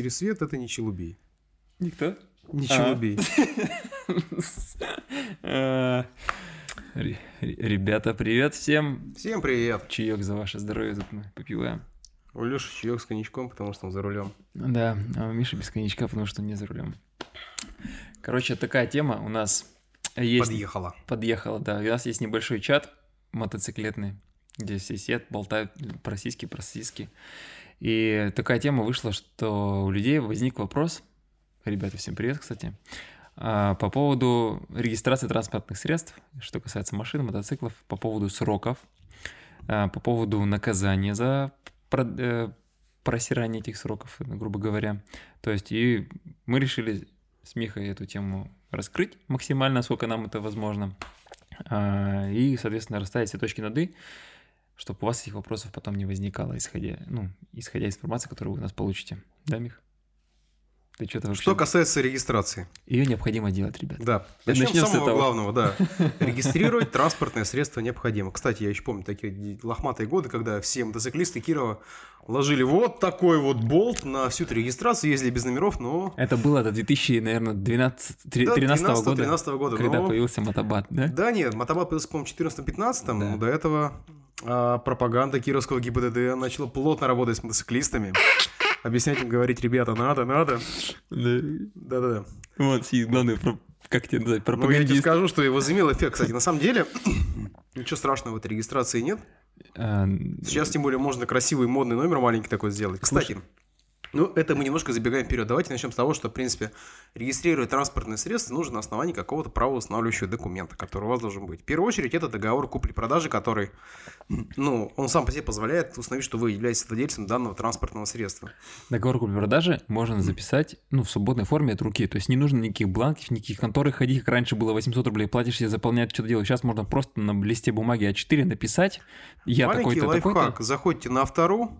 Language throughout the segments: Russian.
Пересвет – это не челубей. Никто? Не А. челубей. Э, ре- ре- Ребята, привет всем. Всем привет. Чаек за ваше здоровье тут мы попиваем. У Леши чаек с коньячком, потому что он за рулем. Да, а у Миши без коньячка, потому что не за рулем. Короче, такая тема у нас есть. Подъехала. Подъехала, да. У нас есть небольшой чат мотоциклетный, где все сидят, болтают про сиськи, про сиськи. И такая тема вышла, что у людей возник вопрос, ребята, всем привет, кстати, а, по поводу регистрации транспортных средств, что касается машин, мотоциклов, по поводу сроков, а, по поводу наказания за э, просирание этих сроков, грубо говоря. То есть и мы решили с Михой эту тему раскрыть максимально, сколько нам это возможно. А, И, соответственно, расставить все точки над «и», чтобы у вас этих вопросов потом не возникало, исходя, ну, исходя из информации, которую вы у нас получите. Да, Мих? Ты что-то вообще... Что касается регистрации. Ее необходимо делать, ребят. Да. Начнем, Начнем с самого этого. главного, да. Регистрировать транспортное средство необходимо. Кстати, я еще помню такие лохматые годы, когда все мотоциклисты Кирова ложили вот такой вот болт на всю эту регистрацию, ездили без номеров, но... Это было до 2012 Да, 13 года, 13 года, когда но- появился мотобат, да? Да нет, мотобат появился, по-моему, в 14-15, Да. но до этого а, пропаганда кировского ГИБДД начала плотно работать с мотоциклистами. Объяснять им, говорить, ребята, надо, надо. Да-да-да. Вот, и главное, как тебе назвать, Ну, я тебе скажу, что и возымел эффект, кстати. На самом деле, ничего страшного в этой регистрации нет. А, Сейчас, тем более, можно красивый модный номер маленький такой сделать. Кстати, ну, это мы немножко забегаем вперед. Давайте начнем с того, что, в принципе, регистрировать транспортное средство нужно на основании какого-то правоустанавливающего документа, который у вас должен быть. В первую очередь, это договор купли-продажи, который, ну, он сам по себе позволяет установить, что вы являетесь владельцем данного транспортного средства. Договор купли-продажи можно записать, ну, в свободной форме от руки. То есть не нужно никаких бланков, никаких конторы ходить, как раньше было 800 рублей платишь, себе заполнять, что-то делаешь. Сейчас можно просто на листе бумаги А4 написать, я Маленький такой-то, такой-то. лайфхак. Заходите на автору,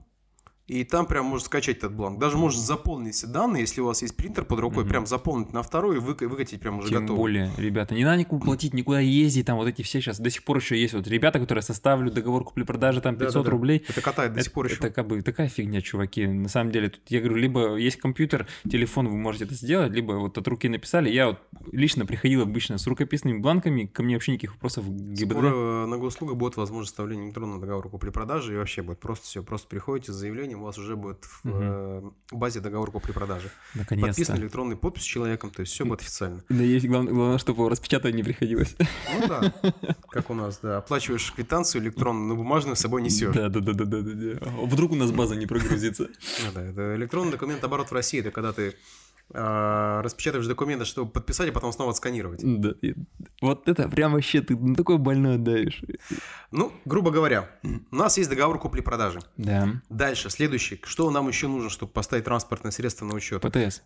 и там прям можно скачать этот бланк. Даже можно заполнить все данные, если у вас есть принтер под рукой, Мгм. прям заполнить на второй и выка- выкатить прям уже Тем готово. более, ребята, не надо никуда платить, никуда ездить, там вот эти все сейчас до сих пор еще есть вот ребята, которые составлю договор купли-продажи, там 500 Да-да-да. рублей. Это катает до сих пор это, еще. это как бы такая фигня, чуваки. На самом деле, тут я говорю, либо есть компьютер, телефон, вы можете это сделать, либо вот от руки написали. Я вот лично приходил обычно с рукописными бланками, ко мне вообще никаких вопросов ГИБДД. Скоро э, на госуслугах будет возможность составления электронного договора купли-продажи, и вообще будет просто все. Просто приходите с заявлением, у вас уже будет в э, базе договор купли-продажи. Наконец-то. Подписан электронной подпись человеком, то есть все будет официально. Да есть главное, главное, чтобы распечатать не приходилось. Ну да, как у нас, да. Оплачиваешь квитанцию электронную, но бумажную с собой несешь. Да, да, да, да, да, да. Вдруг у нас база не прогрузится. Да, это электронный документ оборот в России, это когда ты распечатываешь документы, чтобы подписать, а потом снова отсканировать. Да. Вот это прям вообще ты на такой больной давишь. Ну, грубо говоря, у нас есть договор купли-продажи. Да. Дальше, следующий. Что нам еще нужно, чтобы поставить транспортное средство на учет? ПТС.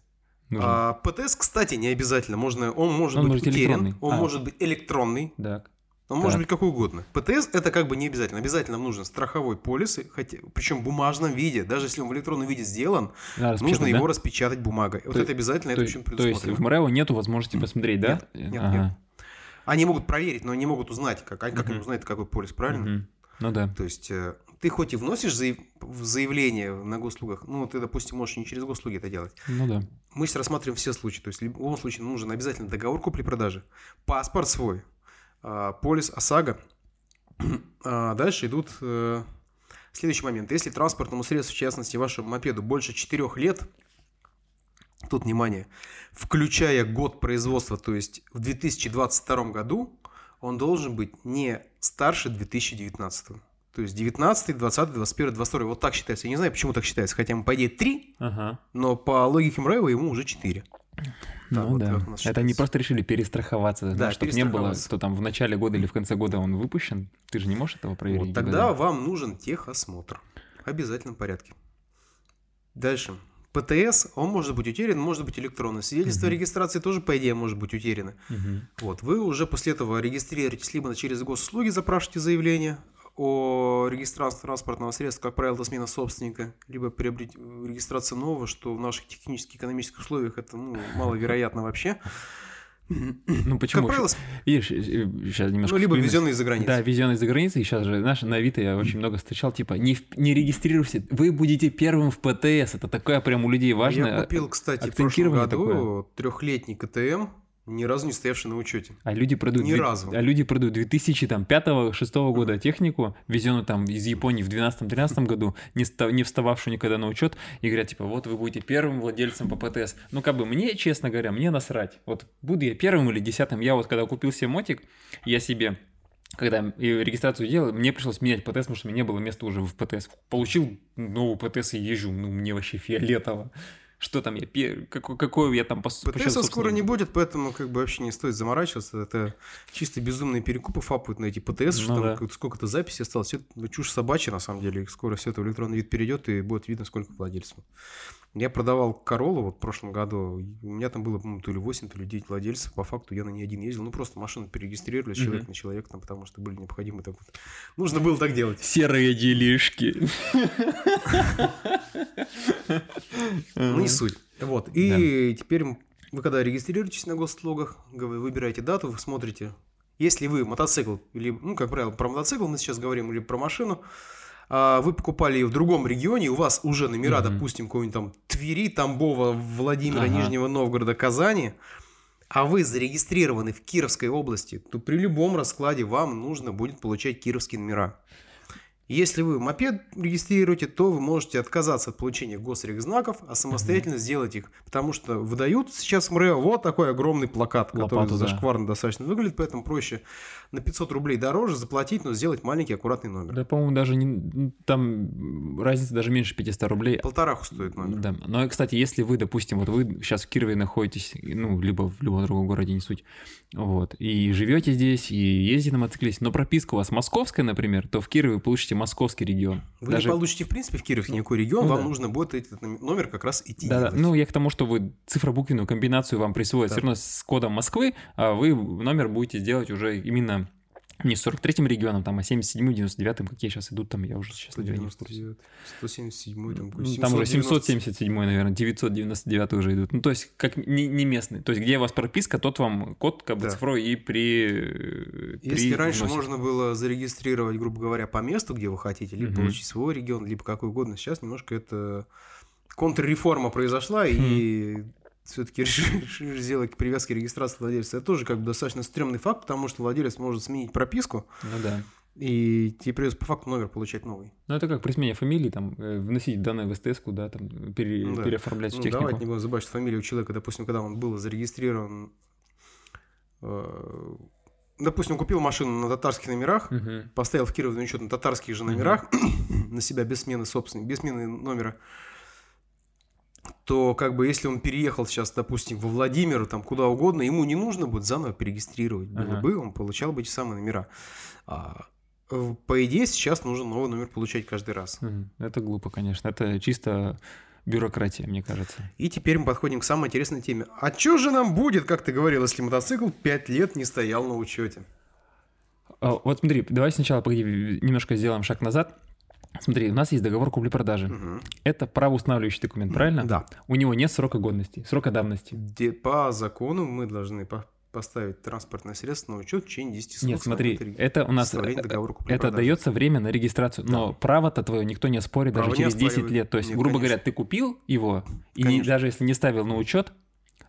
нужен. А, ПТС, кстати, не обязательно. Можно, он может Он быть может утерян, он А. может быть электронный, Так. Он может Так. быть какой угодно. ПТС это как бы не обязательно. Обязательно нам нужен страховой полис, хотя, причем в бумажном виде. Даже если он в электронном виде сделан, А, нужно распечатать, его да? распечатать бумагой. Вот То- это обязательно, это То, очень то есть предусмотрено. в МРЭО нету возможности посмотреть, да? Нет, нет, Ага. нет. Они могут проверить, но не могут узнать, как, как они узнают, какой полис, правильно? Ну да. То есть э, ты хоть и вносишь заяв- в заявление на госуслугах, ну, ты, допустим, можешь не через госуслуги это делать. Ну да. Мы сейчас рассматриваем все случаи. То есть в любом случае нужен обязательно договор купли-продажи, паспорт свой, полис ОСАГО. А Дальше идут э, следующий момент. Если транспортному средству, в частности вашему мопеду, больше 4 лет, тут внимание, включая год производства, то есть в 2022 году, он должен быть не старше 2019. То есть 19, 20, 21, 22. Вот так считается. Я не знаю, почему так считается. Хотя ему, по идее, 3, Ага. но по логике МРЭО ему уже 4. Ну вот да. Это они считается. просто решили перестраховаться, Да, чтобы не было, что там в начале года или в конце года он выпущен. Ты же не можешь этого проверить. Вот тогда вам нужен техосмотр. В обязательном порядке. Дальше. ПТС, он может быть утерян, может быть электронный. Свидетельство о Мгм. регистрации тоже, по идее, может быть утеряно. Мгм. Вот, вы уже после этого регистрируетесь, либо через госуслуги запрашиваете заявление о регистрации транспортного средства, как правило, это смена собственника, либо приобрет... регистрация нового, что в наших технических экономических условиях это ну, маловероятно вообще. Ну почему? Как правило, Видишь, сейчас немножко... ну, либо везенные из-за границы. Да, везенный из-за границы. И сейчас же, знаешь, на Авито я очень много встречал, типа, не, не регистрируйся, вы будете первым в ПТС. Это такое прям у людей важно. Я купил, кстати, в прошлом году трехлетний КТМ, ни разу не стоявший на учете. А люди продают... Ни две- разу. А люди продают 2005-2006 года технику, везенную там из Японии в 2012-2013 году, не, ста- не встававшую никогда на учет, и говорят, типа, вот вы будете первым владельцем по ПТС. Ну, как бы мне, честно говоря, мне насрать. Вот буду я первым или десятым. Я вот когда купил себе мотик, я себе когда регистрацию делал, мне пришлось менять ПТС, потому что у меня не было места уже в ПТС. Получил новый ПТС и езжу, ну, мне вообще фиолетово. Что там я, какой я там по, ПТС скоро не будет, поэтому как бы вообще не стоит заморачиваться. Это чисто безумные перекупы фапают на эти ПТС, что Ну там да. как- сколько-то записей осталось. Все это чушь собачья, на самом деле. Скоро все это в электронный вид перейдет, и будет видно, сколько владельцев. Я продавал Королу вот в прошлом году. У меня там было, по-моему, то ли 8, то ли 9 владельцев. По факту я на ней один ездил. Ну, просто машину перерегистрировали Мгм. человека на человека, там, потому что были необходимы так вот. Нужно было так делать. Серые делишки. Ну, не суть. Вот. И теперь вы когда регистрируетесь на госслугах, вы выбираете дату, вы смотрите. Если вы мотоцикл, или, ну, как правило, про мотоцикл мы сейчас говорим, или про машину, вы покупали ее в другом регионе, у вас уже номера, Мгм. допустим, какой-нибудь там Твери, Тамбова, Владимира, Ага. Нижнего Новгорода, Казани, а вы зарегистрированы в Кировской области, то при любом раскладе вам нужно будет получать кировские номера. Если вы мопед регистрируете, то вы можете отказаться от получения госрегзнаков, а самостоятельно сделать их. Потому что выдают сейчас в МРЭО вот такой огромный плакат, который Лопату, да. зашкварно достаточно выглядит, поэтому проще на 500 рублей дороже заплатить, но сделать маленький аккуратный номер. Да, по-моему, даже не, там разница даже меньше 500 рублей. Полтораху стоит номер. Да. Но, кстати, если вы, допустим, вот вы сейчас в Кирове находитесь, ну, либо в любом другом городе, не суть, вот, и живете здесь, и ездите на мотоцикле, но прописка у вас московская, например, то в Кирове вы получите московский регион. Вы Даже- не получите, в принципе, в Кирове никакой регион, Ну вам да. нужно будет этот номер как раз идти Да. Ну, я к тому, что вы цифробуквенную комбинацию вам присвоят Да. все равно с кодом Москвы, а вы номер будете делать уже именно не 43-м регионом, там, а 77-м, 99-м, какие сейчас идут, там, я уже, честно говоря, не в курсе. 199, 177, там, Ну, Там уже 790. 777, наверное, 999 уже идут. Ну, то есть, как не, не местный. То есть, где у вас прописка, тот вам код как бы Да. цифровой и при... Если при раньше вносе. можно было зарегистрировать, грубо говоря, по месту, где вы хотите, либо Мгм. получить свой регион, либо какой угодно, сейчас немножко это контрреформа произошла, Хм. и все-таки решили, сделать привязки регистрации владельца. Это тоже как бы достаточно стрёмный факт, потому что владелец может сменить прописку, Ну, да. и тебе придется по факту номер получать новый. Ну, это как при смене фамилии, там, э, вносить данные в СТС, да, там, пере- Ну да. переоформлять в Ну, технику. давайте не будем забывать, что фамилия у человека, допустим, когда он был зарегистрирован, э, допустим, купил машину на татарских номерах, Мгм. поставил в Кирове на учет на татарских же номерах, на себя без смены собственника, без смены номера, то как бы если он переехал сейчас, допустим, во Владимир, там куда угодно, ему не нужно будет заново перерегистрировать. Было Ага. бы, он получал бы эти самые номера. А, э, по идее, сейчас нужно новый номер получать каждый раз. Это глупо, конечно. Это чисто бюрократия, мне кажется. И теперь мы подходим к самой интересной теме. А что же нам будет, как ты говорил, если мотоцикл 5 лет не стоял на учете? А, Вот смотри, давай сначала, погоди, немножко сделаем шаг назад. Смотри, у нас есть договор купли-продажи. Мгм. Это правоустанавливающий документ, правильно? Да. У него нет срока годности, срока давности. Где по закону мы должны по- поставить транспортное средство на учет в течение 10 суток. Нет, смотри, это у нас э, договора это дается время на регистрацию, но право-то твое никто не оспорит Право даже через 10 оспаривает. лет. То есть, Нет, грубо конечно. говоря, ты купил его, и не- Конечно. даже если не ставил на учет,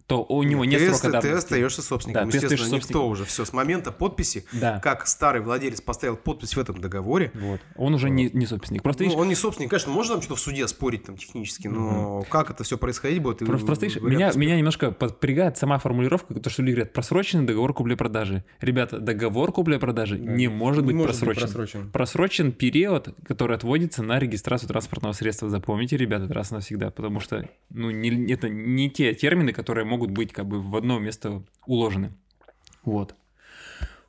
то у него нет ты, срока ты давности. остаешься собственником. Да, ты Естественно, никто уже все с момента подписи, Да. как старый владелец поставил подпись в этом договоре. Вот. Он уже не, не собственник. Просто Ну, видишь, он не собственник, конечно, можно там что-то в суде спорить там технически, но как это все происходить будет? и Просто, просто видишь, меня, успех. меня немножко подпрягает сама формулировка, то, что люди говорят, просроченный договор купли-продажи. Ребята, договор купли-продажи не может быть может быть просрочен. просрочен. Просрочен период, который отводится на регистрацию транспортного средства. Запомните, ребята, раз навсегда, потому что ну, не- это не те термины, которые могут быть как бы в одно место уложены. Вот.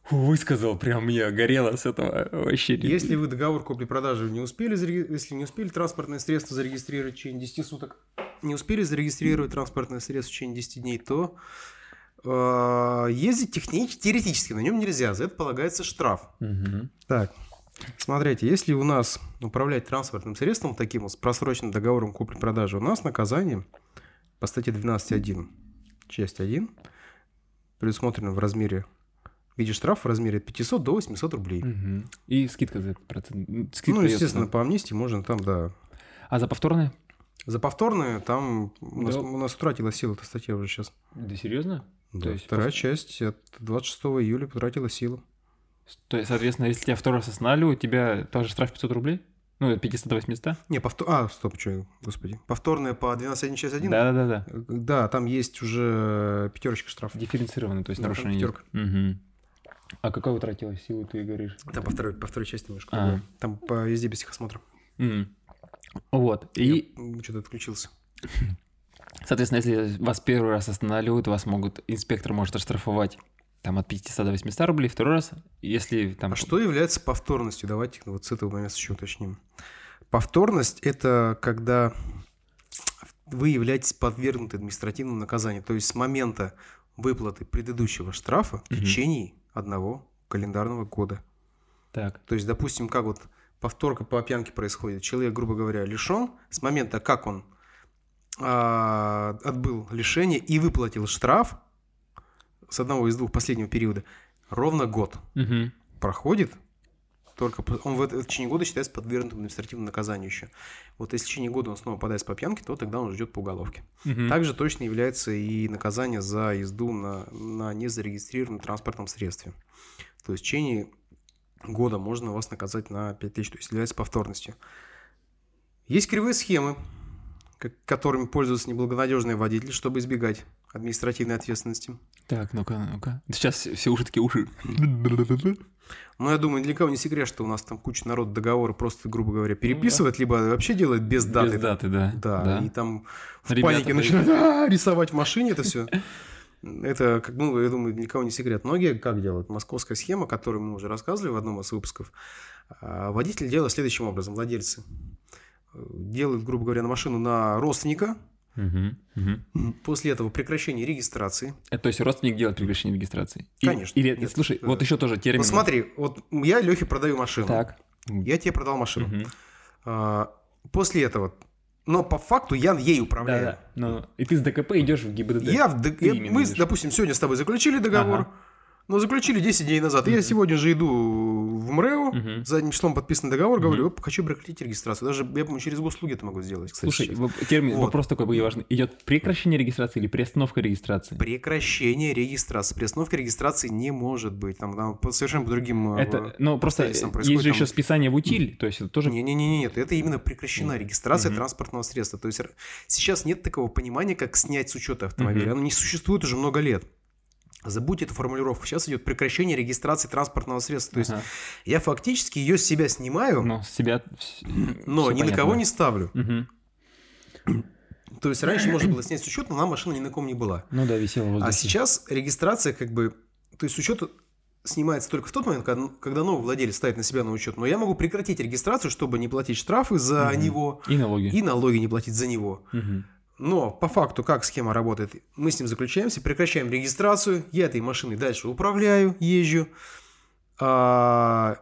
Фу, Высказал прям мне, горело с этого вообще. Если вы договор купли-продажи не успели, если не успели транспортное средство зарегистрировать в течение 10 суток, не успели зарегистрировать транспортное средство в течение 10 дней, то э, ездить технически, теоретически на нем нельзя, за это полагается штраф. Мгм. Так, смотрите, если у нас управлять транспортным средством таким вот с просроченным договором купли-продажи, у нас наказание по статье 12.1, часть 1, предусмотрено в размере в виде штрафа в размере от 500 до 800 рублей. Мгм. И скидка за этот процент. Скидка ну, естественно, да. по амнистии можно там, да. А за повторное? За повторные там у нас, Да. у нас утратила силу эта статья уже сейчас. Да серьезно? Да, есть вторая пов- часть от 26 июля потратила силу. То есть, соответственно, если тебя второй раз останавливают, у тебя тоже штраф 500 рублей? Ну, от 500 до 800? Не, повтор... А, стоп, что, господи. Повторная по 12.1 часть 1? Да-да-да. Э, Да, там есть уже пятерочка штраф. Дифференцированно, то есть Да, нарушение идет. Мгм. А какая утратила силу, ты говоришь? Там по второй, по второй части немножко. А. другое. Там по везде без техосмотра. М. Вот. И, Я, что-то отключился. соответственно, если вас первый раз останавливают, вас могут, инспектор может оштрафовать там от 500 до 800 рублей, второй раз, если там... А что является повторностью? Давайте вот с этого момента еще уточним. Повторность – это когда вы являетесь подвергнуты административному наказанию. То есть с момента выплаты предыдущего штрафа в Мгм. течение одного календарного года. Так. То есть, допустим, как вот повторка по пьянке происходит. Человек, грубо говоря, лишен с момента, как он а, отбыл лишение и выплатил штраф с одного из двух последнего периода, ровно год Мгм. проходит, только он в, в течение года считается подвергнутым административному наказанию еще. Вот если в течение года он снова попадает по пьянке, то тогда он ждет по уголовке. Мгм. Также точно является и наказание за езду на, на незарегистрированном транспортном средстве. То есть в течение года можно вас наказать на 5000, то есть является повторностью. Есть кривые схемы, ко- которыми пользуются неблагонадежные водители, чтобы избегать административной ответственности. Так, ну-ка, ну-ка. Сейчас все уши такие уши. Но я думаю, для кого не секрет, что у нас там куча народ договоры просто, грубо говоря, переписывает, либо вообще делает без даты. Без даты, да. Да, и там в Ребята, панике да. начинают «А, рисовать в машине это все. Это, как, ну, я думаю, никого не секрет. Многие как делают? Московская схема, которую мы уже рассказывали в одном из выпусков. А, Водитель делает следующим образом, владельцы. Э, Делают, грубо говоря, на машину на родственника. После этого прекращение регистрации. Это, то есть родственник делает прекращение регистрации? И- Конечно. Или, Нет, слушай, э, вот еще тоже термин. Вот смотри, вот я Лехе продаю машину. Так. Я тебе продал машину. А, После этого, но по факту я ей управляю. Да-да. Ну, и ты с ДКП идешь в ГИБДД. Я, в д- Ты я- именно мы, идешь. допустим, сегодня с тобой заключили договор, Ага. Но заключили 10 дней назад. И Я сегодня же иду в МРЭО, Мгм. задним числом подписан договор, говорю. «Оп, хочу прекратить регистрацию. Даже, я, по-моему, через госуслуги это могу сделать, кстати, Слушай, сейчас. термин, Вот. вопрос такой был важный. Идет прекращение регистрации или приостановка регистрации? Прекращение регистрации. Приостановка регистрации не может быть. Там, там по совершенно по другим... э, Это, ну, просто есть же там- еще списание в утиль, то есть это тоже... Не-не-не, нет, это именно прекращена Мгм. регистрация Мгм. транспортного средства. То есть сейчас нет такого понимания, как снять с учета автомобиля. Мгм. Оно не существует уже много лет. Забудьте эту формулировку. Сейчас идет прекращение регистрации транспортного средства. То есть Ага. я фактически ее с себя снимаю, Ну, с себя... но ни на кого не ставлю. Мгм. То есть раньше можно было снять с учета, но нам машина ни на ком не была. Ну да, висела воздухе. А сейчас регистрация как бы... То есть с учета снимается только в тот момент, когда, когда новый владелец ставит на себя на учет. Но я могу прекратить регистрацию, чтобы не платить штрафы за Мгм. него И налоги. и налоги не платить за него. Мгм. Но по факту, как схема работает, мы с ним заключаемся, прекращаем регистрацию, я этой машиной дальше управляю, езжу, а,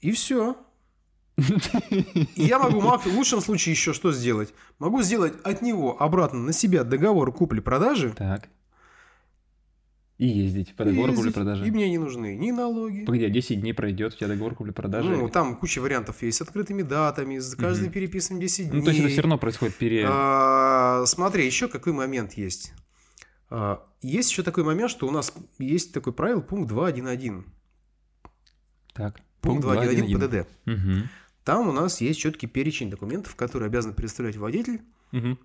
и все. Я могу в лучшем случае еще что сделать? Могу сделать от него обратно на себя договор купли-продажи. Так. И ездить по договору купли-продажи. И мне не нужны ни налоги. Погоди, а 10 дней пройдет, у тебя договор купли-продажи. Ну, там куча вариантов есть с открытыми датами, с каждым Мгм. переписом 10 дней. Ну, то есть это все равно происходит пере... А, смотри, еще какой момент есть. А, есть еще такой момент, что у нас есть такой правило, пункт 2.1.1. Так. Пункт 2.1.1 ПДД. Мгм. Там у нас есть четкий перечень документов, которые обязан предоставлять водитель Мгм.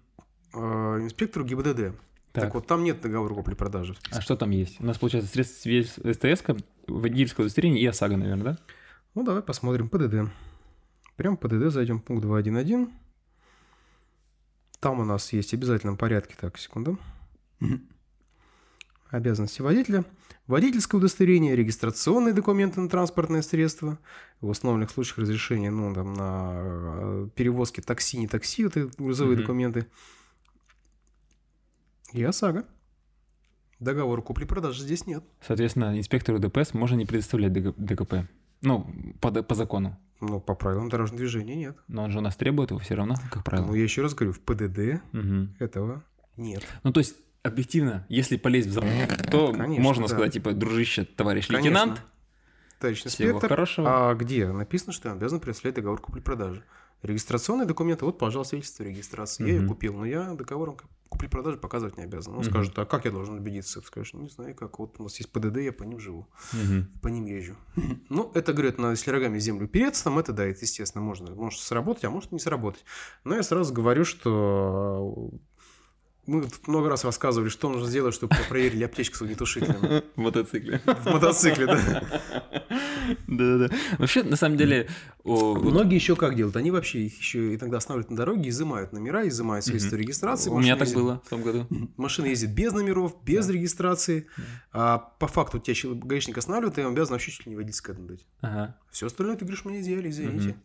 а, инспектору ГИБДД. Так. Так. вот, там нет договора купли-продажи. А что там есть? У нас, получается, средства свидетельства СТС, водительское удостоверение и ОСАГО, наверное, да? Ну, давай посмотрим ПДД. Прям ПДД зайдем, пункт 2.1.1. Там у нас есть в обязательном порядке, так, секунду. Обязанности водителя. Водительское удостоверение, регистрационные документы на транспортное средство, в установленных случаях разрешение ну, там, на э, перевозки такси, не такси, это грузовые Мгм. документы. И ОСАГО. Договора купли-продажи здесь нет. Соответственно, инспектору ДПС можно не предоставлять ДГ- ДКП. Ну, по, по закону. Но по правилам дорожного движения нет. Но он же у нас требует его все равно, как правило. Ну, я еще раз говорю, в ПДД Мгм. этого нет. Ну, то есть объективно, если полезть в зал, то Конечно, можно да. сказать, типа, дружище, товарищ Конечно. лейтенант, Товарищ Всего инспектор, хорошего. а где? Написано, что я обязан представлять договор купли-продажи. Регистрационные документы, вот, пожалуйста, свидетельство регистрации. Я ее купил, но я договором купли-продажи показывать не обязан. Он Мгм. скажет, а как я должен убедиться? Ты скажешь, не знаю как, вот у нас есть ПДД, я по ним живу, Мгм. по ним езжу. Ну, это, говорят, надо, если рогами землю переться, там это, да, это, естественно, можно. Может сработать, а может не сработать. Но я сразу говорю, что мы тут много раз рассказывали, что нужно сделать, чтобы проверили аптечку с огнетушителем. В мотоцикле. В мотоцикле, да. Да-да-да. Вообще, на самом деле, вот Многие еще как делают? Они вообще их еще иногда останавливают на дороге, изымают номера, изымают свидетельство регистрации. у меня так было в том году. Машина ездит без номеров, без регистрации. А по факту тебя гаишник останавливает, и он обязан вообще чуть ли не водительское дать. Все остальное ты говоришь, мне изъяли, извините.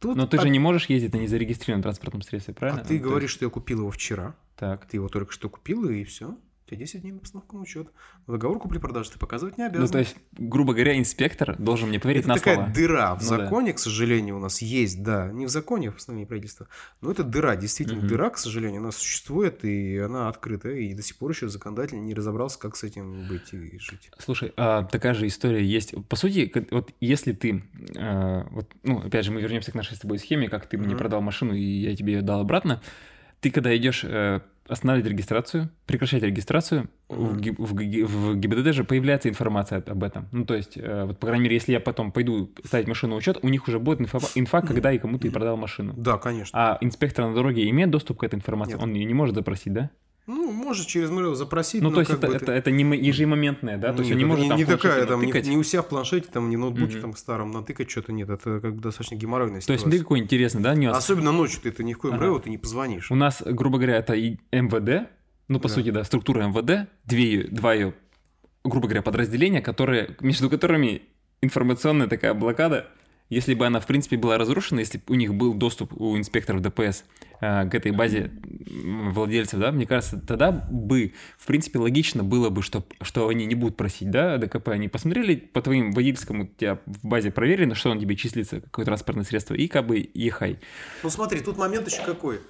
Тут Но ты от- же не можешь ездить на незарегистрированном транспортном средстве, правильно? А ты Ну, говоришь, что я купил его вчера. есть- Так. Ты его только что купил, и все. У 10 дней на постановку на учет. Но договор купли-продажи ты показывать не обязан. Ну, то есть, грубо говоря, инспектор должен мне поверить это на такая слово. дыра в Ну да. законе, к сожалению, у нас есть, да. Не в законе, а в постановлении правительства. Но это дыра, действительно, Мгм. дыра, к сожалению, она существует, и она открыта. И до сих пор еще законодатель не разобрался, как с этим быть и жить. Слушай, а такая же история есть. По сути, вот если ты, э, вот, ну, опять же, мы вернемся к нашей с тобой схеме, как ты мне Мгм. продал машину, и я тебе ее дал обратно. Ты когда идешь э, останавливать регистрацию, прекращать регистрацию, в, в в ГИБДД же появляется информация об этом. Ну, то есть, э, вот, по крайней мере, если я потом пойду ставить машину на учет, у них уже будет инфа, инфа, когда и кому ты продал машину. Да, конечно. А инспектор на дороге имеет доступ к этой информации? Нет. Он ее не может запросить, да? Ну, может через Mail запросить, Ну, то есть это, это, это не ежемоментное, да? То есть Нет, не это может там не в планшете такая, там, не, не у себя в планшете, там, не ноутбуке Мгм. там старом натыкать что-то нет. Это как бы достаточно геморройная То есть ситуация. смотри, какой интересный, да, нюанс? Особенно ночью ты, ты ни в коем Ага. ты не позвонишь. У нас, грубо говоря, это и МВД, ну, по Да. сути, да, структура МВД, две, два ее, грубо говоря, подразделения, которые, между которыми информационная такая блокада, если бы она, в принципе, была разрушена, если бы у них был доступ у инспекторов ДПС э, к этой базе владельцев, да, мне кажется, тогда бы, в принципе, логично было бы, что, что они не будут просить, да, ДКП, они посмотрели по твоим водительскому, тебя в базе проверено, что он тебе числится, какое транспортное средство, и как бы ехай. Ну смотри, тут момент еще какой.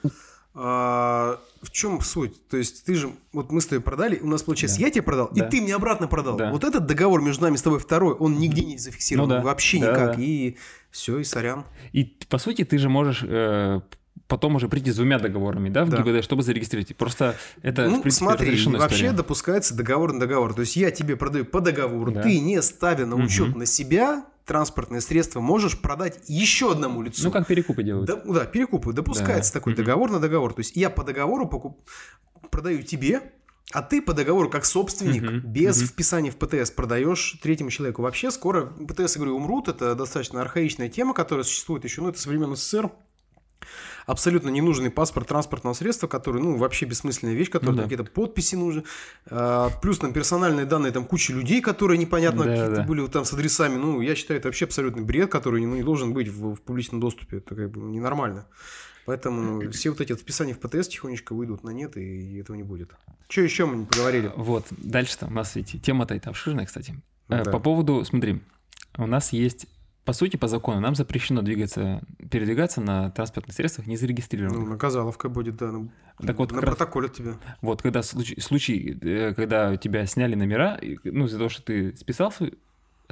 А, в чем суть? То есть ты же, вот мы с тобой продали, у нас получается, Да. я тебе продал, Да. и ты мне обратно продал. Да. Вот этот договор между нами с тобой второй, он нигде не зафиксирован, Ну да. вообще Да, никак. да. И все, и сорян. И по сути ты же можешь э, потом уже прийти с двумя договорами, да, в Да. ГИБД, чтобы зарегистрировать. Просто это, ну, в принципе, смотри, разрешенная вообще история. допускается договор на договор. То есть я тебе продаю по договору, Да. ты не ставя на учет Мгм. на себя транспортное средство, можешь продать еще одному лицу. Ну, как перекупы делают. Да, да, перекупы. Допускается Да. такой Мгм. договор на договор. То есть я по договору покуп... продаю тебе, а ты по договору как собственник Мгм. без Мгм. вписания в ПТС продаешь третьему человеку. Вообще скоро ПТС, я говорю, умрут. Это достаточно архаичная тема, которая существует еще, ну, это со времен СССР. Абсолютно ненужный паспорт транспортного средства, который, ну, вообще бессмысленная вещь, которая Ну да. какие-то подписи нужны. А, плюс там персональные данные, там куча людей, которые непонятно Да, какие-то да. были вот там с адресами. Ну, я считаю, это вообще абсолютный бред, который ну, не должен быть в, в публичном доступе. Это как бы ненормально. Поэтому все вот эти вот вписания в ПТС тихонечко выйдут на нет, и этого не будет. Что еще мы не поговорили? Вот, дальше-то у нас ведь тема-то это обширная, кстати. Э, Да. По поводу, смотри, у нас есть, по сути, по закону, нам запрещено двигаться, передвигаться на транспортных средствах Ну, незарегистрированных. наказаловка будет, да. ну, Так вот, на раз- протоколе от тебя. Вот, когда случай, случай, э, когда тебя сняли номера, ну, из-за того, что ты списал свой,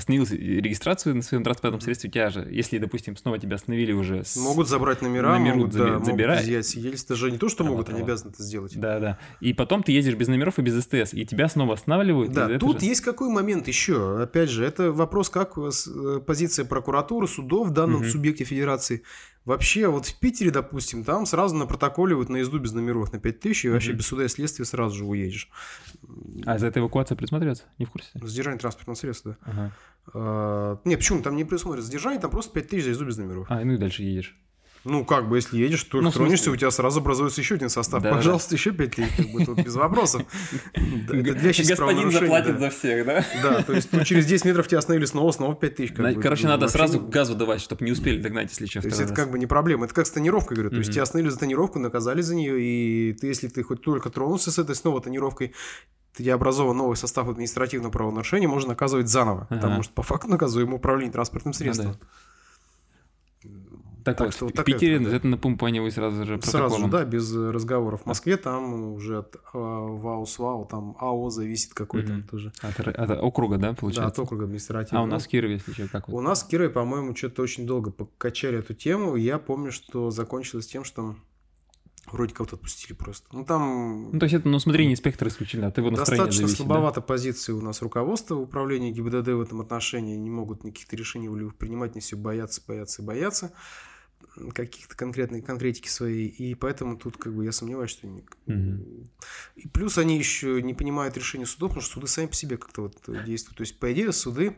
остановил регистрацию на своем транспортном средстве, у тебя же, если, допустим, снова тебя остановили уже с... Могут забрать номера, Номерут могут, заби- да, могут забирать. изъять свидетельство. Даже не то, что Права, могут, они права. обязаны это сделать. Да, да. И потом ты ездишь без номеров и без СТС, и тебя снова останавливают. Да, тут же- есть какой момент еще. Опять же, это вопрос, как э, позиция прокуратуры, судов в данном Мгм. субъекте федерации. Вообще, вот в Питере, допустим, там сразу на протоколе вот на езду без номеров на 5000, и вообще Мгм. без суда и следствия сразу же уедешь. А за это эвакуация присматривается? Не в курсе? Задержание транспортного средства, да. Ага. А, нет, почему? Там не предусмотрено задержание, там просто 5000 за езду без номеров. А, ну и дальше едешь. Ну, как бы, если едешь, то Ну, тронешься, у тебя сразу образуется еще один состав. Да, да. Пожалуйста, еще 5000, как бы тут без вопросов. Да, Господин заплатит да. за всех, да? Да, то есть ну, через 10 метров тебя остановили снова, снова 5000. как На- бы. Короче, Ну, надо сразу газу давать, чтобы не успели догнать, если что. То есть это как бы не проблема. Это как с тонировкой, говорю. То есть тебя остановили за тонировку, наказали за нее, и ты, если ты хоть только тронулся с этой снова тонировкой, тебе образован новый состав административного правонарушения, можно наказывать заново. Потому что по факту наказуемо управление транспортным средством. Так, Так вот, что вот в Питере вот, да. это напумпанивай сразу же Сразу же, протоколом. да, без разговоров. В Москве там уже от а, ВАУ, СВАУ, там АО зависит какой-то Мгм. тоже. От, от округа, да, Да, получается? от округа административного. а у нас в Кирове, если что, как У вот? нас в Кирове, по-моему, что-то очень долго покачали эту тему. Я помню, что закончилось тем, что вроде кого-то отпустили просто. Ну, там Ну, то есть это, ну, смотри, не инспектор исключительно, от его настроения достаточно зависит, да? слабовато позиции у нас руководства управления ГИБДД в этом отношении. Не могут никаких решений волевых принимать, не все боятся, боятся и боятся каких-то конкретной конкретики своей. И поэтому тут как бы я сомневаюсь, что... они- Мгм. И плюс они еще не понимают решения судов, потому что суды сами по себе как-то вот действуют. То есть, по идее, суды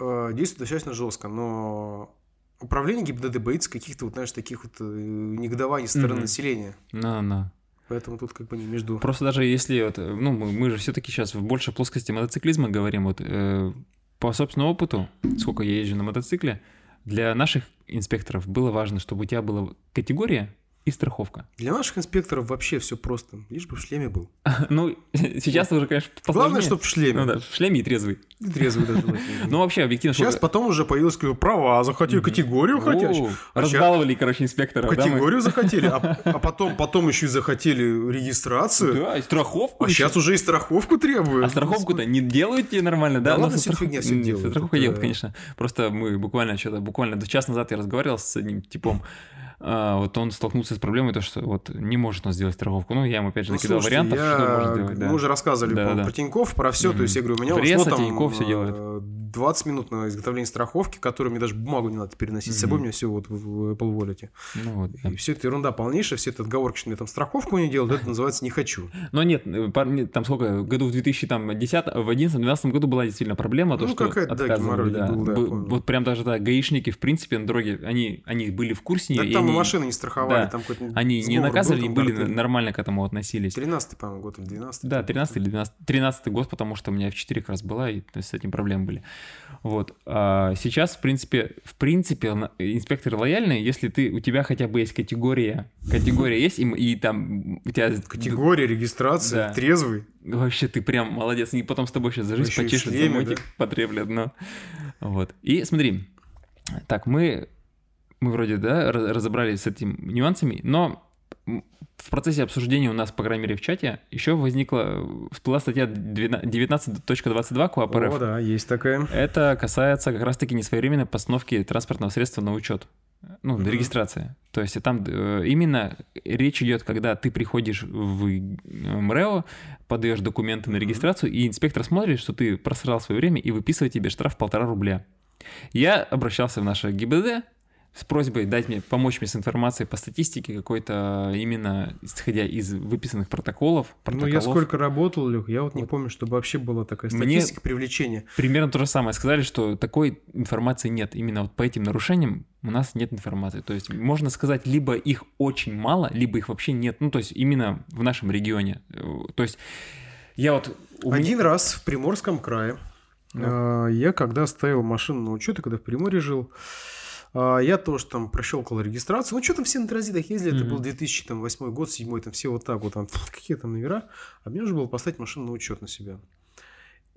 э, действуют достаточно жестко, но управление ГИБДД боится каких-то, вот, знаешь, таких вот э, негодований со стороны Мгм. населения. На, на. Поэтому тут как бы не между... Просто даже если вот, э, ну, мы, мы же все-таки сейчас в большей плоскости мотоциклизма говорим, вот э, по собственному опыту, сколько я езжу на мотоцикле, для наших инспекторов было важно, чтобы у тебя была категория и страховка. Для наших инспекторов вообще все просто. Лишь бы в шлеме был. Ну, сейчас уже, конечно, Главное, чтобы в шлеме. Ну да, в шлеме и трезвый. И трезвый даже. Ну, вообще, объективно, Сейчас потом уже появилось права, захотели категорию хотели. А Разбаловали, короче, мы? Категорию захотели, а, а потом, потом еще и захотели регистрацию. Да, и страховку А сейчас уже и страховку требуют. А страховку-то не делают тебе нормально, да? Да Ну, ладно, страхов- фигня всё Нет, делают. Страховка Это- делают, конечно. Просто мы буквально что-то, буквально час назад я разговаривал с одним типом, вот он столкнулся с проблемой, то, что вот не может он сделать страховку. Ну, я ему опять же Ну, накидал слушайте, вариантов, я- что может сделать. да. Мы уже рассказывали Да, по- да. про Тинькофф, про все. То есть я говорю, у меня Фреза, ушло там Тинькофф всё делает. Э, 20 минут на изготовление страховки, которую мне даже бумагу не надо переносить с собой, у меня все вот в Apple Wallet. Ну, вот, да. И все это ерунда полнейшая, все это отговорки, что мне там страховку не делают, это называется «не хочу». Но нет, там сколько, году в 2010, в 11-12 году была действительно проблема, то, Ну, что какая-то, да, да. был, да. Вот прям даже, да, гаишники, в принципе, на дороге, они, они были в курсе Да там они, машины не страховали, да. там какой-то они не наказывали, и были нормально к этому относились. 13 по-моему, год или 12 Да, 13 или 12, 13 год, потому что у меня в 4 как раз была, и с этим проблемы были. Вот. А сейчас, в принципе, в принципе, инспекторы лояльные, если ты, у тебя хотя бы есть категория, категория есть, и, и там у тебя... Категория, регистрация, Да. трезвый. Вообще, ты прям молодец. И потом с тобой сейчас за жизнь почешут замочек, да? потреплят, но... Вот. И смотри, так, мы, мы вроде, да, раз- разобрались с этими нюансами, но в процессе обсуждения у нас, по крайней мере, в чате, еще возникла, всплыла статья 19.22 КОАП О, РФ. да, есть такая. Это касается как раз-таки несвоевременной постановки транспортного средства на учет. Ну, Мгм. регистрация. То есть там э, именно речь идет, когда ты приходишь в э, МРЭО, подаешь документы на регистрацию, и инспектор смотрит, что ты просрал свое время и выписывает тебе штраф полтора рубля. Я обращался в наше ГИБДД с просьбой дать мне, помочь мне с информацией по статистике какой-то, именно исходя из выписанных протоколов. Ну, я протоколов. сколько работал, Лех, я вот не Вот. помню, чтобы вообще была такая Мне- статистика привлечения. Примерно то же самое. Сказали, что такой информации нет. Именно вот по этим нарушениям у нас нет информации. То есть можно сказать, либо их очень мало, либо их вообще нет. Ну, то есть именно в нашем регионе. То есть я вот... у меня- Один раз в Приморском крае Ну. э, я когда ставил машину на учет, и когда в Приморье жил, я тоже там прощелкал регистрацию. Ну, что там все на транзитах ездили, это Мгм. был 2008 год, 7 там все вот так вот, там, какие там номера. А мне нужно было поставить машину на учет на себя.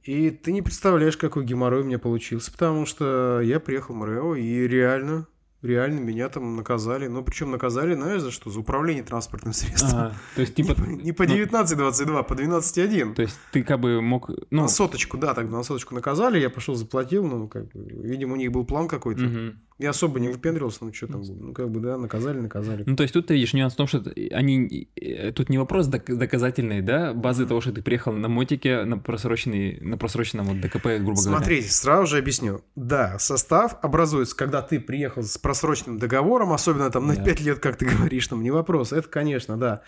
И ты не представляешь, какой геморрой у меня получился, потому что я приехал в МРЭО, и реально, реально меня там наказали. Ну, причем наказали, знаешь, за что? За управление транспортным средством. Ага, то есть типа... Не по- Не по ну, 19.22, по 12.1. То есть ты как бы мог... Ну, На соточку, да, тогда на соточку наказали, я пошел заплатил, ну, как бы, видимо, у них был план какой-то. мгм. Я особо не выпендривался, ну, что там, ну, как бы, да, наказали, наказали. Ну, то есть тут ты видишь нюанс в том, что они... э, Тут не вопрос док- доказательный, да, базы того, что ты приехал на мотике, на просроченный, на просроченном вот ДКП, грубо говоря. Смотрите, сразу же объясню. Да, состав образуется, когда ты приехал с просроченным договором, особенно там на Да. 5 лет, как ты говоришь, там не вопрос. Это, конечно, да.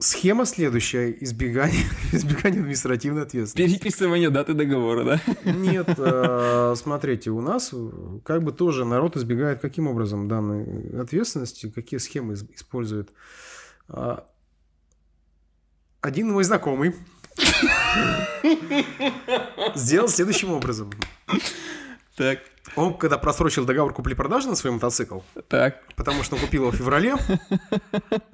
Схема следующая. Избегание, избегание административной ответственности. Переписывание даты договора, да? Нет, э, смотрите, у нас э, как бы тоже народ избегает каким образом данной ответственности, какие схемы использует. А, Один мой знакомый сделал следующим образом. Так, Он, когда просрочил договор купли-продажи на свой мотоцикл, так. потому что он купил его в феврале,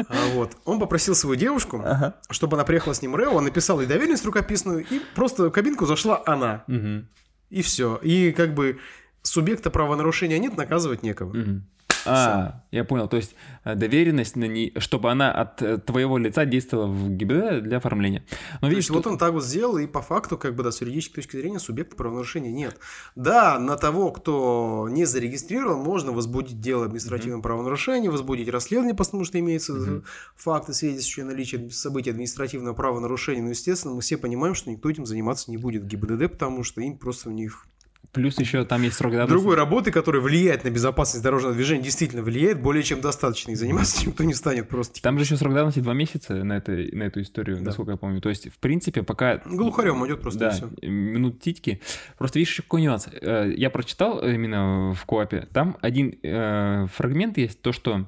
а, вот, он попросил свою девушку, Ага. чтобы она приехала с ним в РЭО, он написал ей доверенность рукописную, и просто в кабинку зашла она. Мгм. И все. И как бы субъекта правонарушения нет, наказывать некого. Мгм. А, я понял. То есть э, доверенность на ней, чтобы она от э, твоего лица действовала в ГИБДД для оформления. Но То видишь, есть вот он так вот сделал, и по факту, как бы, да, с юридической точки зрения, субъекта правонарушения нет. Да, на того, кто не зарегистрирован, можно возбудить дело административного правонарушения, возбудить расследование, потому что имеются Мгм. факты, свидетельствующие о наличии событий административного правонарушения. Но, естественно, мы все понимаем, что никто этим заниматься не будет в ГИБДД, потому что им просто у них плюс еще там есть срок давности. другой работы, которая влияет на безопасность дорожного движения, действительно влияет более чем достаточно. И заниматься никто не станет просто. Там же еще срок давности два месяца на, этой, на эту историю, Да. насколько я помню. То есть, в принципе, пока... Глухарем идет просто Да, все. минут титьки. Просто видишь, еще какой нюанс. Э, Я прочитал именно в Коапе. Там один э, фрагмент есть, то, что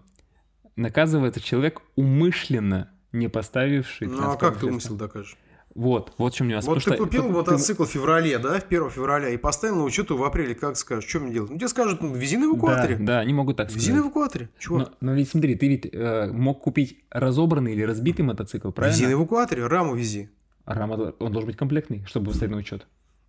наказывается человек умышленно не поставивший Ну а как ты умысел докажешь? Вот, вот в чем нюанс. Вот ты Потому что купил ты- мотоцикл в феврале, да, в 1 февраля, и поставил на учету в апреле, как скажешь, что мне делать? Ну тебе скажут, ну, вези на эвакуаторе. Да, да, они могут так Вези сказать. на эвакуаторе, чувак. Но, но ведь смотри, ты ведь э, мог купить разобранный или разбитый мотоцикл, правильно? Вези на эвакуаторе, раму вези. А рама, он должен быть комплектный, чтобы поставить на учет.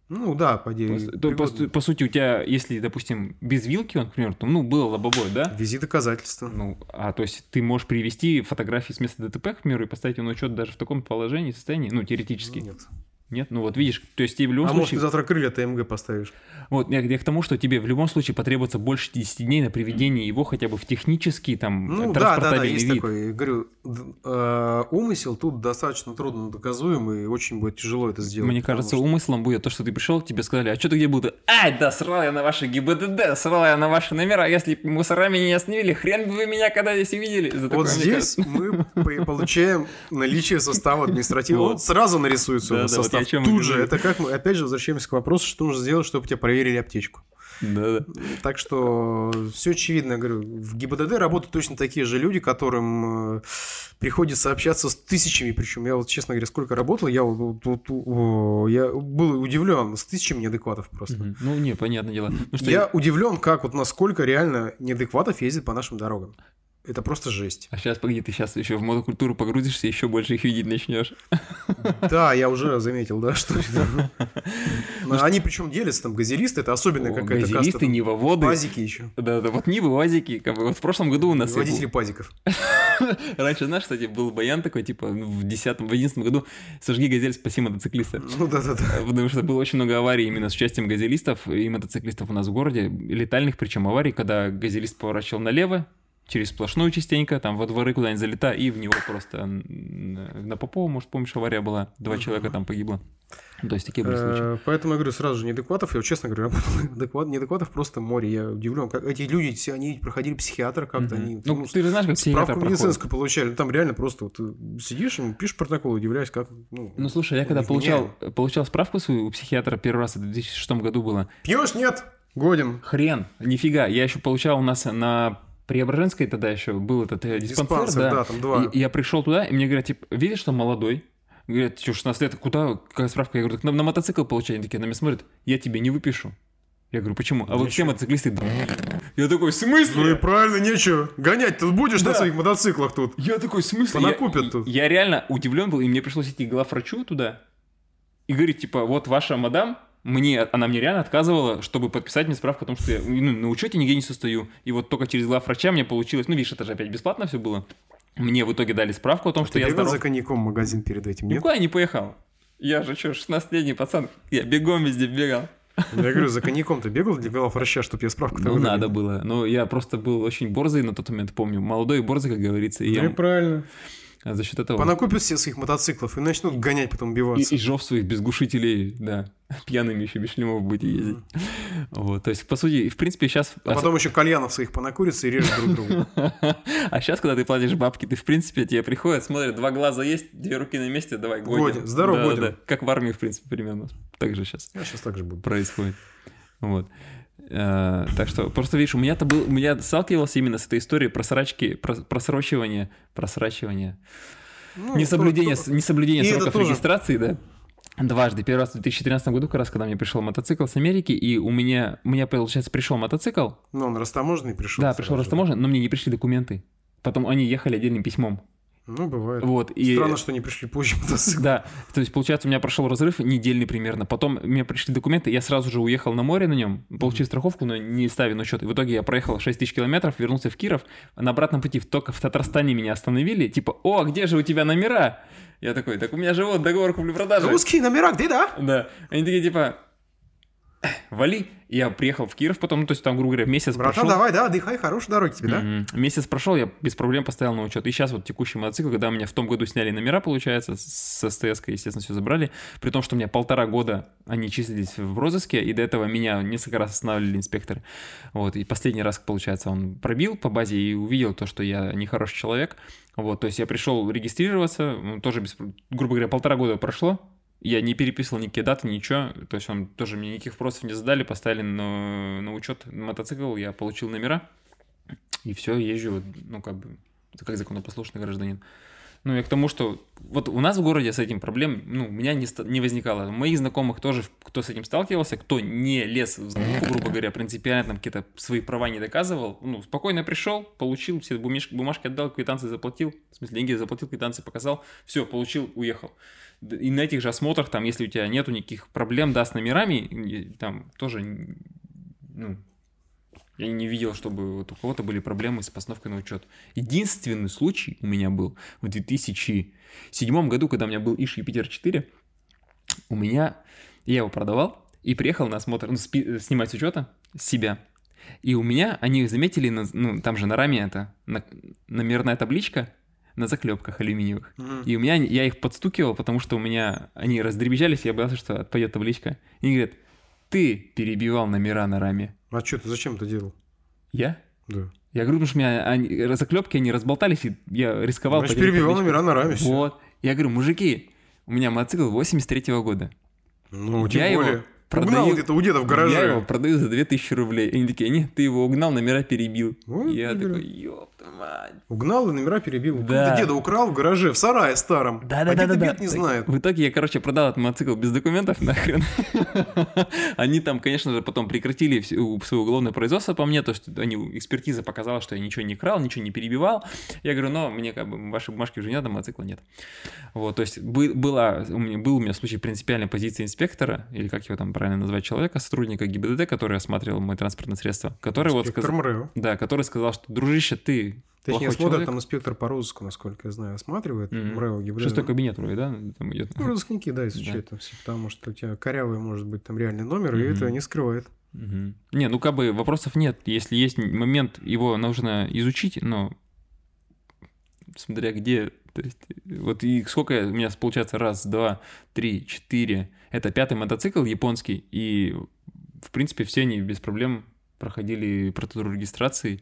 Ну да. По, то- по, по сути, у тебя, если, допустим, без вилки он, к примеру, то, ну, было лобовое, да? Вези доказательства. Ну, а то есть ты можешь привести фотографии с места ДТП, к примеру, и поставить его на учет даже в таком положении, состоянии, ну, теоретически. Нет. Нет? Ну, вот видишь, то есть тебе в любом А может, случае... ты завтра крылья ТМГ поставишь? Вот, я, я к тому, что тебе в любом случае потребуется больше 10 дней на приведение его хотя бы в технический, там, Ну да, да, да, транспортабельный есть вид. такой. Говорю, э, умысел тут достаточно трудно доказуемый, и очень будет тяжело это сделать. Мне кажется, что- умыслом будет то, что ты пришел, тебе сказали, а что ты где был? Ай, да, срал я на ваши ГИБДД, срал я на ваши номера, если мусорами не остановили, хрен бы вы меня когда здесь увидели. За такое, Вот здесь мы по- получаем наличие состава административного. Вот. Сразу нарисуется Да, да, состав. О чем Тут же, это как мы, опять же, возвращаемся к вопросу, что нужно сделать, чтобы тебя проверили аптечку. Да, да. Так что все очевидно, я говорю, в ГИБДД работают точно такие же люди, которым э, приходится общаться с тысячами, причем я вот, честно говоря, сколько работал, я, вот- вот- о, я был удивлен с тысячами неадекватов просто. Мгм. Ну, не, понятное дело. Ну, что Я удивлен, как вот насколько реально неадекватов ездит по нашим дорогам. Это просто жесть. А сейчас, погоди, ты сейчас еще в мотокультуру погрузишься, еще больше их видеть начнешь. Да, я уже заметил, да, что Ну, они причем делятся, там газелисты, это особенная какая-то каста. Газелисты, нивоводы. Пазики еще. Да, да, вот Нивы, УАЗики. Как бы, вот в прошлом году у нас... Водители пазиков. Раньше, знаешь, кстати, был баян такой, типа, в 10 в 11 году «Сожги газель, спаси мотоциклиста». Ну да-да-да. Потому что было очень много аварий именно с участием газелистов и мотоциклистов у нас в городе, летальных причем аварий, когда газелист поворачивал налево, через сплошную частенько, там во дворы куда-нибудь залета, и в него просто на Попова, может, помнишь, авария была, два человека там погибло. То есть такие были случаи. Э, Поэтому я говорю сразу же неадекватов. Я честно говорю, работал адекват, неадекватов просто море. Я удивлен, как эти люди, все они проходили психиатра как-то, они Ну, ты же знаешь, как справку проходит. медицинскую получали. Там реально просто вот ты сидишь, пишешь протокол, удивляюсь, как... Ну, Ну, слушай, я когда получал, получал справку свою у психиатра первый раз, это в 2006 году было, Пьешь? Нет. Годен. Хрен, нифига. Я еще получал у нас на Преображенской тогда еще был этот э, диспансер, Диспансер, да. да, там два. И, я пришел туда, и мне говорят, типа, видишь, что молодой? Говорят, что, 16 лет, куда, какая справка? Я говорю, так на, на мотоцикл получай. Они такие на меня смотрят, я тебе не выпишу. Я говорю, почему? А вот все мотоциклисты... Я такой, в смысле? Ну и правильно, нечего. Гонять тут будешь Да. на своих мотоциклах тут. Я такой, в смысле? Понакупят я, тут. Я реально удивлен был, и мне пришлось идти к главврачу туда и говорить, типа, вот ваша мадам, мне, она мне реально отказывала, чтобы подписать мне справку о том, что я ну, на учете нигде не состою. И вот только через главврача мне получилось, ну, видишь, это же опять бесплатно все было. Мне в итоге дали справку о том, что Ты я здоров. за коньяком в магазин перед этим, нет? Никуда я не поехал. Я же что, 16-летний пацан, я бегом везде бегал. Я говорю, за коньяком ты бегал для главврача, чтобы я справку Ну, надо было. Но я просто был очень борзый на тот момент, помню. Молодой и борзый, как говорится. И Да и я правильно. А за счет этого... Понакупят все своих мотоциклов и начнут гонять, потом И, убиваться. и жов своих без глушителей, да. Пьяными еще без шлемов будете ездить. Вот, то есть, по сути, в принципе, сейчас... А потом еще кальянов своих понакурятся и режут друг друга. А сейчас, когда ты платишь бабки, ты, в принципе, тебе приходят, смотрят, два глаза есть, две руки на месте, давай, годен. Годен. Здоров, Да, годен. Как в армии, в принципе, примерно. Так же сейчас сейчас так же буду. происходит. Вот. Э, так что, просто видишь, у меня-то был, у меня сталкивался именно с этой историей просрачки, прос- просрочивания, просрачивания, Ну, несоблюдение, то- то- несоблюдение И сроков регистрации, да. Дважды. Первый раз в 2013 году, как раз, когда мне пришел мотоцикл с Америки, и у меня, у меня, получается, пришел мотоцикл, Ну, он растаможенный пришел. да, пришел сразу же. растаможен, но мне не пришли документы. Потом они ехали отдельным письмом. Ну, бывает. Вот, и... Странно, что они пришли позже мотоцикл. Да, то есть, получается, у меня прошел разрыв недельный примерно. Потом мне пришли документы, я сразу же уехал на море на нем, получил страховку, но не ставя на счет. И в итоге я проехал 6 тысяч километров, вернулся в Киров. На обратном пути только в Татарстане меня остановили. Типа, о, а где же у тебя номера? Я такой, так у меня же вот договор купли-продажи. Русские номера где, да? Да. Они такие, типа, вали. Я приехал в Киров потом, ну, то есть там, грубо говоря, месяц Братан, прошел. давай, да, отдыхай, хорошей дороги тебе, да? Мгм. Месяц прошел, я без проблем поставил на учет. И сейчас вот текущий мотоцикл, когда у меня в том году сняли номера, получается, с СТС, естественно, все забрали. При том, что у меня полтора года они числились в розыске, и до этого меня несколько раз останавливали инспекторы. Вот, и последний раз, получается, он пробил по базе и увидел то, что я нехороший человек. Вот, то есть я пришел регистрироваться, тоже без, грубо говоря, полтора года прошло, я не переписывал никакие даты, ничего. То есть он тоже мне никаких вопросов не задали, поставили на, на учет мотоцикл, я получил номера. И все, езжу, ну, как бы, как законопослушный гражданин. Ну, и к тому, что вот у нас в городе с этим проблем, ну, у меня не, не возникало. Моих знакомых тоже, кто с этим сталкивался, кто не лез, в сборку, грубо говоря, принципиально там какие-то свои права не доказывал, ну, спокойно пришел, получил, все бумажки, бумажки отдал, квитанции заплатил, в смысле, деньги заплатил, квитанции показал, все, получил, уехал. И на этих же осмотрах, там, если у тебя нету никаких проблем, да, с номерами, там тоже, ну, я не видел, чтобы вот у кого-то были проблемы с постановкой на учет. Единственный случай у меня был в 2007 году, когда у меня был Иш Юпитер 4. У меня... Я его продавал и приехал на осмотр, ну, спи- снимать с учета себя. И у меня, они заметили, на- ну, там же на раме это, на- номерная табличка на заклепках алюминиевых. Мгм. И у меня, я их подстукивал, потому что у меня, они раздребезжались, я боялся, что отпадет табличка. И они говорят, ты перебивал номера на раме. А что ты зачем это делал? Я? Да. Я говорю, потому что у меня они, заклепки, они разболтались, и я рисковал. Значит, перебивал номера на раме. Вот. Я говорю, мужики, у меня мотоцикл 83 года. Ну, тем Я его более. Продаю- Угнал где-то у деда в гараже. Я его продаю за 2000 рублей. Они такие, нет, ты его угнал, номера перебил. Ой, я Игорь. такой, ёпта мать. Угнал и номера перебил. Да. Ты деда украл в гараже, в сарае старом. Да, а да, да, да, не знает. В итоге я, короче, продал этот мотоцикл без документов нахрен. Они там, конечно же, потом прекратили свое уголовное производство по мне, то, что они, экспертиза показала, что я ничего не крал, ничего не перебивал. Я говорю, но мне как бы ваши бумажки уже не надо, мотоцикла нет. Вот, то есть бы- была, у меня, был у меня случай принципиальной позиции инспектора, или как его там правильно назвать, человека, сотрудника ГИБДД, который осматривал мое транспортное средство, который вот сказал... МРЭО. Да, который сказал, что, дружище, ты Точнее, человек. там инспектор по розыску, насколько я знаю, осматривает Мгм. МРЭО, ГИБДД. Шестой кабинет вроде, да? Там идет. Ну, розыскники, да, изучают там все, потому что у тебя корявый может быть там реальный номер, и Мгм. это не скрывает. Мгм. Не, ну как бы вопросов нет. Если есть момент, его нужно изучить, но смотря где. То есть, вот и сколько у меня получается раз, два, три, четыре. Это пятый мотоцикл японский, и в принципе все они без проблем проходили процедуру регистрации.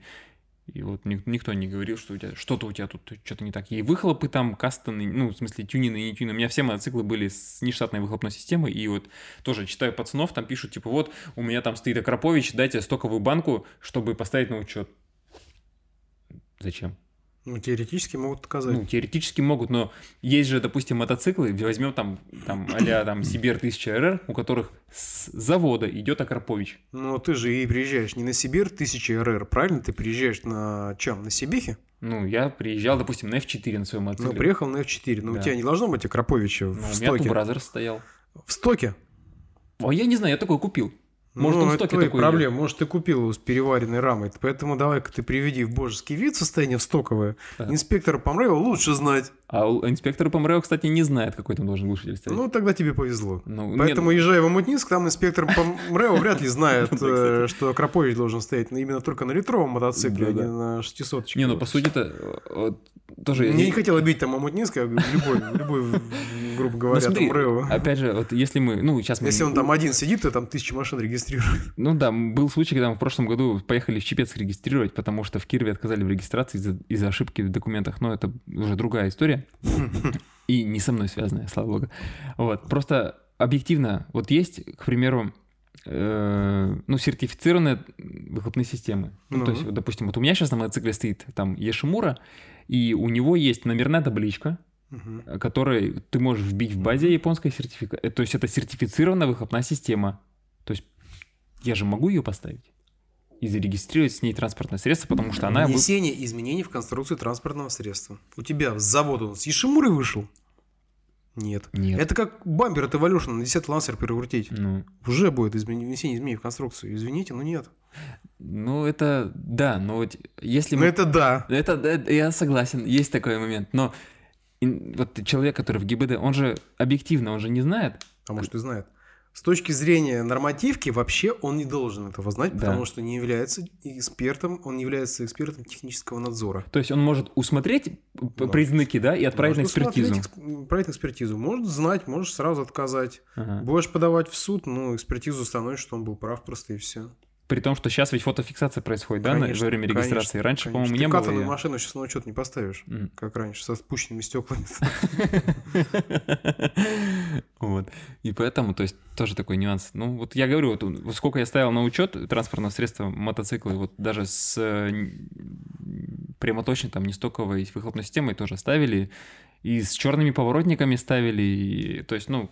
И вот ник- никто не говорил, что у тебя что-то у тебя тут что-то не так. И выхлопы там кастоны, ну, в смысле, тюнины и не тюнины. У меня все мотоциклы были с нештатной выхлопной системой. И вот тоже читаю пацанов, там пишут, типа, вот, у меня там стоит Акропович, дайте стоковую банку, чтобы поставить на учет. Зачем? Ну, теоретически могут отказать. Ну, теоретически могут, но есть же, допустим, мотоциклы, возьмем там, там а там Сибир 1000 РР, у которых с завода идет Акропович. Но ты же и приезжаешь не на Сибирь 1000 РР, правильно? Ты приезжаешь на чем? На Сибихе? Ну, я приезжал, допустим, на F4 на своем Ну, мотоцикле. приехал на F4. Но Да. у тебя не должно быть Акроповича Ну, в у меня стоке. Стоял. В стоке? А я не знаю, я такой купил. Может, ну, он это твои такой проблемы. Может, ты купил его с переваренной рамой. Поэтому давай-ка ты приведи в божеский вид состояние в стоковое. Да. Инспектор по МРЭО лучше знать. А инспектор по МРЭО, кстати, не знает, какой там должен глушитель стоять. Ну, тогда тебе повезло. Ну, нет, Поэтому, езжая в Амутнинск, там инспектор по МРЭО вряд ли знает, Ну э, что Акропович должен стоять именно только на литровом мотоцикле, а не на 600 Не, ну по сути-то тоже... Я не хотел обидеть там Амутнинск, а любой, любой, грубо Ну, говоря, смотри, там МРЭО. Опять же, вот если мы, ну сейчас мы... Если он там один сидит, то там тысячи машин регистрирует. Ну да, был случай, когда мы в прошлом году поехали в Чепец регистрировать, потому что в Кирове отказали в регистрации из-за ошибки в документах, но это уже другая история. И не со мной связанная, слава богу. Вот, просто объективно, вот есть, к примеру, э, ну, сертифицированные выхлопные системы. Ну, Ну. то есть, вот, допустим, вот у меня сейчас на мотоцикле стоит там Ешимура, и у него есть номерная табличка, Мгм. который ты можешь вбить в базе японской сертификации. То есть это сертифицированная выхлопная система. То есть я же могу ее поставить. И зарегистрировать с ней транспортное средство, потому что она... вы- Внесение изменений в конструкцию транспортного средства. У тебя с завода он с Ешимурой вышел? Нет. Нет. Это как бампер от Evolution на 10 лансер перекрутить. Ну, Уже будет измен- внесение изменений в конструкцию. Извините, но нет. ну, это... Да, но вот если Но мы... это да. Это, да, я согласен, есть такой момент, но вот человек, который в ГИБД, он же объективно, он же не знает. А может и знает. С точки зрения нормативки, вообще он не должен этого знать, Да. потому что не является экспертом, он не является экспертом технического надзора. То есть он может усмотреть Да. признаки, да, и отправить на Может экспертизу. усмотреть эксп- Отправить на экспертизу. Может знать, можешь сразу отказать. Ага. Будешь подавать в суд, ну, экспертизу установишь, что он был прав просто и все. При том, что сейчас ведь фотофиксация происходит, да, на- во время регистрации. Раньше, по-моему, не Ты было. её. машину сейчас на учет не поставишь, М. как раньше, со спущенными стеклами. Вот. И поэтому, то есть, тоже такой нюанс. Ну, вот я говорю, вот, сколько я ставил на учет транспортного средства мотоциклы, вот даже с э, прямоточной, там, нестоковой выхлопной системой тоже ставили, и с черными поворотниками ставили, и, то есть, ну,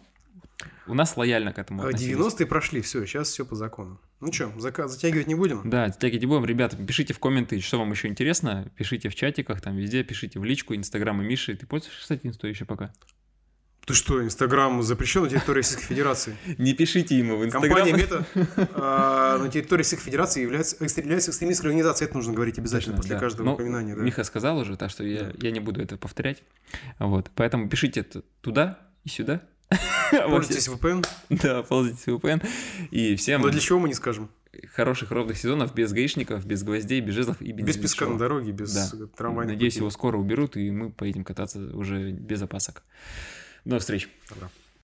у нас лояльно к этому относились. 90-е прошли, все, сейчас все по закону. Ну что, затягивать не будем? Да, тягите будем. Ребята, пишите в комменты, что вам еще интересно. Пишите в чатиках, там везде, пишите в личку, инстаграм и Миши. Ты пользуешься, кстати, инстой еще пока? Ты что, Инстаграм запрещен на территории Российской Федерации? Не пишите ему в инстаграм. Компания Мета а, на территории Российской Федерации является, является экстремистской организацией. Это нужно говорить обязательно после Да. каждого Ну, упоминания. да. Миха сказал уже, так что я, Да. я не буду это повторять. Вот. Поэтому пишите туда и сюда. Пользуйтесь VPN, Да, пользуйтесь VPN. И всем но для чего мы не скажем? хороших ровных сезонов без гаишников, без гвоздей, без жезлов и без Без песка на дороге, без Да. трамвайных Надеюсь, путей. его скоро уберут, и мы поедем кататься уже без опасок. До встречи. Добро.